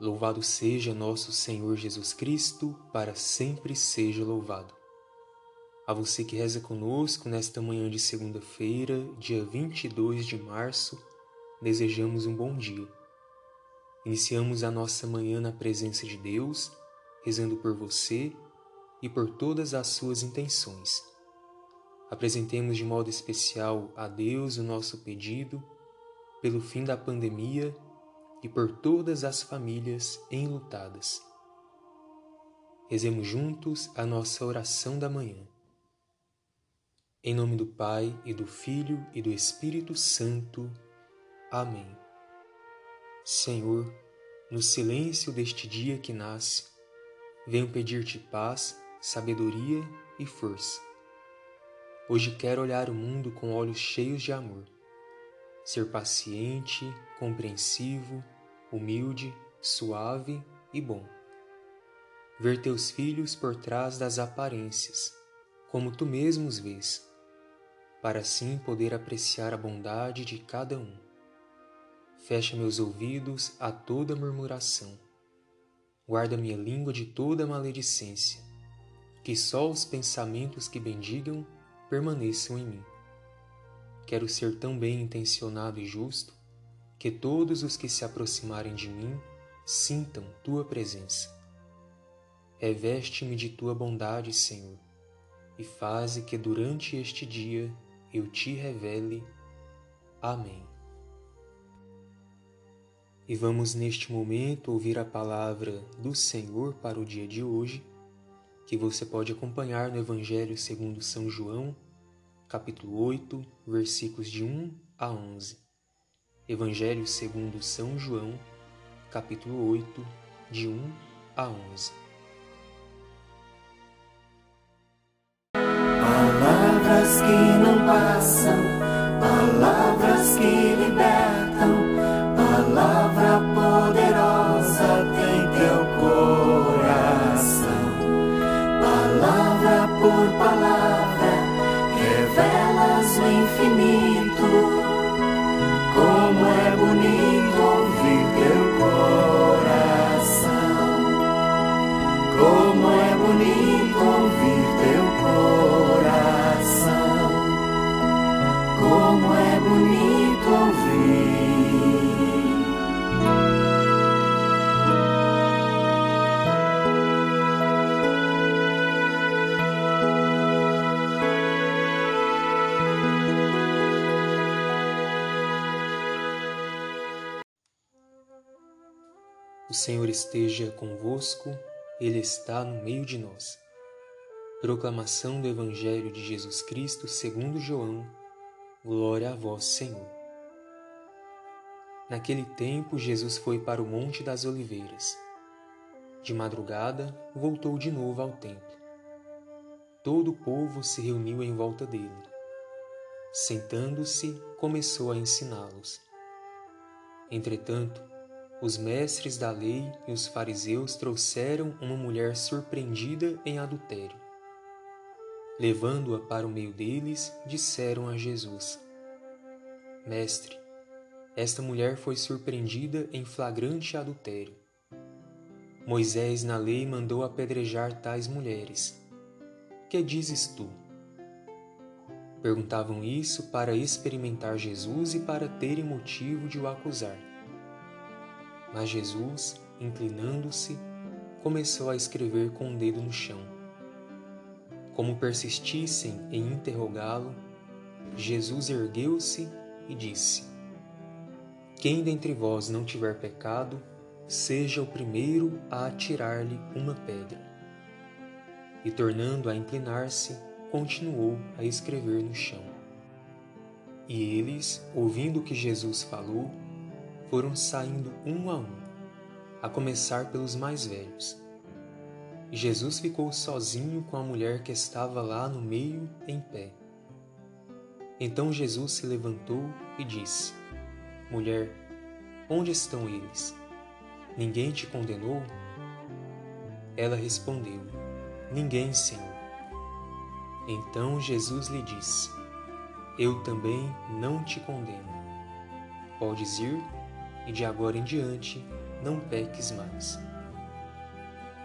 Louvado seja nosso Senhor Jesus Cristo, para sempre seja louvado. A você que reza conosco nesta manhã de segunda-feira, dia 22 de março, desejamos um bom dia. Iniciamos a nossa manhã na presença de Deus, rezando por você e por todas as suas intenções. Apresentemos de modo especial a Deus o nosso pedido pelo fim da pandemia e por todas as famílias enlutadas. Rezemos juntos a nossa oração da manhã. Em nome do Pai e do Filho e do Espírito Santo. Amém. Senhor, no silêncio deste dia que nasce, venho pedir-te paz, sabedoria e força. Hoje quero olhar o mundo com olhos cheios de amor ser paciente, compreensivo, humilde, suave e bom. Ver teus filhos por trás das aparências, como tu mesmo os vês, para assim poder apreciar a bondade de cada um. Fecha meus ouvidos a toda murmuração. Guarda minha língua de toda maledicência, que só os pensamentos que bendigam permaneçam em mim. Quero ser tão bem intencionado e justo que todos os que se aproximarem de mim sintam tua presença. Reveste-me de tua bondade, Senhor, e faze que durante este dia eu te revele. Amém. E vamos neste momento ouvir a palavra do Senhor para o dia de hoje, que você pode acompanhar no Evangelho segundo São João, capítulo 8, versículos de 1 a 11. Evangelho segundo São João, capítulo 8, de 1 a 11. Palavras que não passam, Senhor esteja convosco, Ele está no meio de nós. Proclamação do Evangelho de Jesus Cristo segundo João. Glória a vós, Senhor. Naquele tempo, Jesus foi para o Monte das Oliveiras. De madrugada, voltou de novo ao templo. Todo o povo se reuniu em volta dele. Sentando-se, começou a ensiná-los. Entretanto, os mestres da lei e os fariseus trouxeram uma mulher surpreendida em adultério. Levando-a para o meio deles, disseram a Jesus: Mestre, esta mulher foi surpreendida em flagrante adultério. Moisés na lei mandou apedrejar tais mulheres. Que dizes tu? Perguntavam isso para experimentar Jesus e para terem motivo de o acusar. Mas Jesus, inclinando-se, começou a escrever com o um dedo no chão. Como persistissem em interrogá-lo, Jesus ergueu-se e disse: Quem dentre vós não tiver pecado, seja o primeiro a atirar-lhe uma pedra. E tornando a inclinar-se, continuou a escrever no chão. E eles, ouvindo o que Jesus falou, foram saindo um a um, a começar pelos mais velhos. E Jesus ficou sozinho com a mulher que estava lá no meio, em pé. Então Jesus se levantou e disse: Mulher, onde estão eles? Ninguém te condenou? Ela respondeu: Ninguém, Senhor. Então Jesus lhe disse: Eu também não te condeno. Podes ir e de agora em diante não peques mais.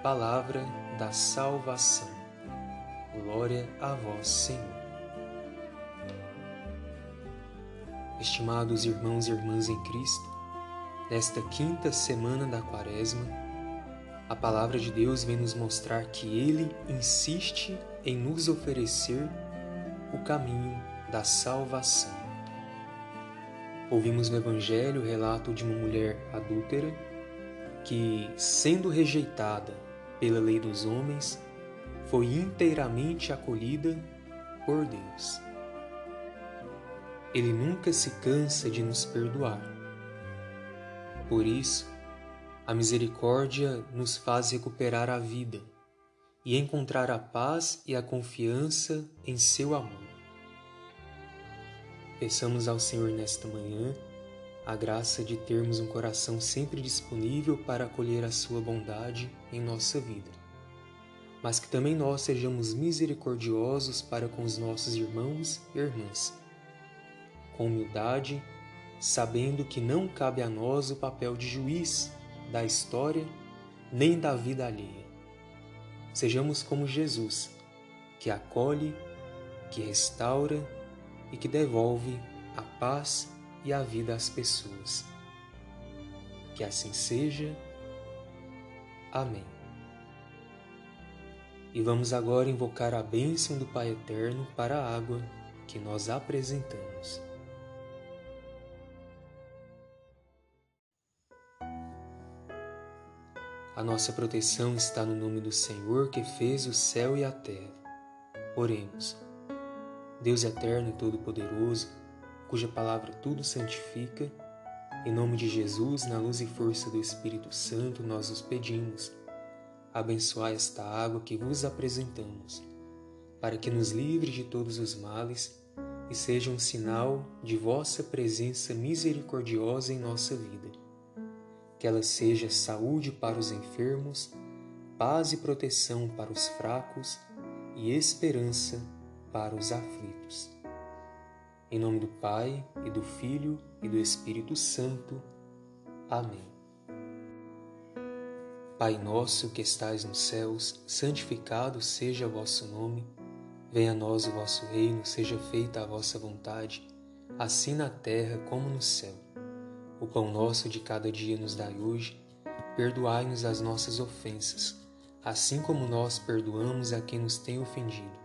Palavra da salvação. Glória a vós, Senhor. Estimados irmãos e irmãs em Cristo, nesta quinta semana da Quaresma, a palavra de Deus vem nos mostrar que Ele insiste em nos oferecer o caminho da salvação. Ouvimos no Evangelho o relato de uma mulher adúltera que, sendo rejeitada pela lei dos homens, foi inteiramente acolhida por Deus. Ele nunca se cansa de nos perdoar. Por isso, a misericórdia nos faz recuperar a vida e encontrar a paz e a confiança em seu amor. Peçamos ao Senhor nesta manhã a graça de termos um coração sempre disponível para acolher a Sua bondade em nossa vida, mas que também nós sejamos misericordiosos para com os nossos irmãos e irmãs, com humildade, sabendo que não cabe a nós o papel de juiz da história nem da vida alheia. Sejamos como Jesus, que acolhe, que restaura e que devolve a paz e a vida às pessoas. Que assim seja. Amém. E vamos agora invocar a bênção do Pai Eterno para a água que nós apresentamos. A nossa proteção está no nome do Senhor que fez o céu e a terra. Oremos. Deus eterno e todo-poderoso, cuja palavra tudo santifica, em nome de Jesus, na luz e força do Espírito Santo, nós os pedimos. Abençoai esta água que vos apresentamos, para que nos livre de todos os males e seja um sinal de vossa presença misericordiosa em nossa vida. Que ela seja saúde para os enfermos, paz e proteção para os fracos e esperança para os aflitos. Em nome do Pai, e do Filho, e do Espírito Santo. Amém. Pai nosso que estais nos céus, santificado seja o vosso nome. Venha a nós o vosso reino, seja feita a vossa vontade, assim na terra como no céu. O pão nosso de cada dia nos dai hoje. Perdoai-nos as nossas ofensas, assim como nós perdoamos a quem nos tem ofendido.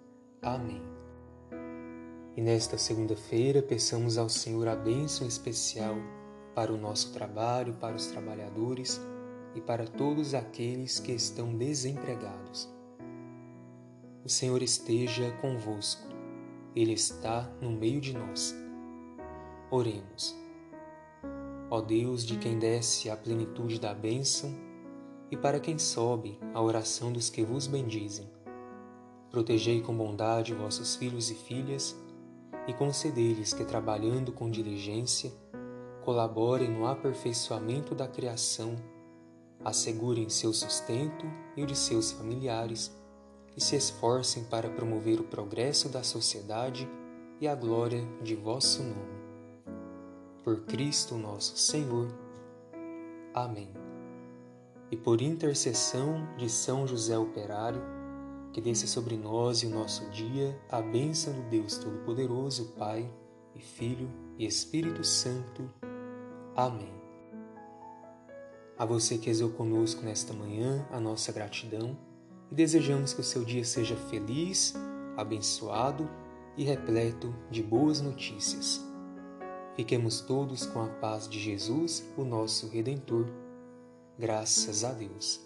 Amém. E nesta segunda-feira, peçamos ao Senhor a bênção especial para o nosso trabalho, para os trabalhadores e para todos aqueles que estão desempregados. O Senhor esteja convosco, Ele está no meio de nós. Oremos. Ó Deus, de quem desce a plenitude da bênção, e para quem sobe a oração dos que vos bendizem, protegei com bondade vossos filhos e filhas e conceder-lhes que, trabalhando com diligência, colaborem no aperfeiçoamento da criação, assegurem seu sustento e o de seus familiares e se esforcem para promover o progresso da sociedade e a glória de vosso nome. Por Cristo nosso Senhor. Amém. E por intercessão de São José Operário, que desça sobre nós e o nosso dia a bênção do Deus Todo-Poderoso, Pai e Filho e Espírito Santo. Amém. A você que rezou conosco nesta manhã, a nossa gratidão e desejamos que o seu dia seja feliz, abençoado e repleto de boas notícias. Fiquemos todos com a paz de Jesus, o nosso Redentor. Graças a Deus.